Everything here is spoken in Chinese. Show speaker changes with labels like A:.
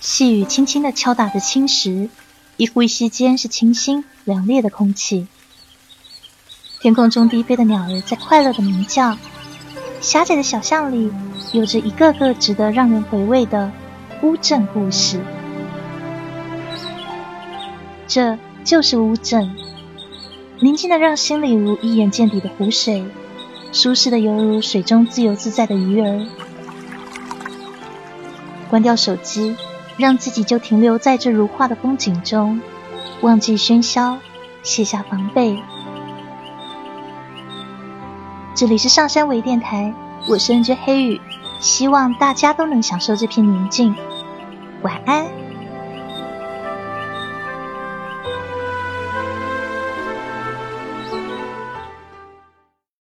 A: 细雨轻轻地敲打着青石，一呼一吸间是清新凉冽的空气。天空中低飞的鸟儿在快乐的鸣叫，狭窄的小巷里有着一个个值得让人回味的乌镇故事。这就是乌镇，宁静的让心里如一眼见底的湖水，舒适的犹如水中自由自在的鱼儿。关掉手机，让自己就停留在这如画的风景中，忘记喧嚣，卸下防备。这里是上山微电台，我是 N J 黑雨，希望大家都能享受这片宁静。晚安。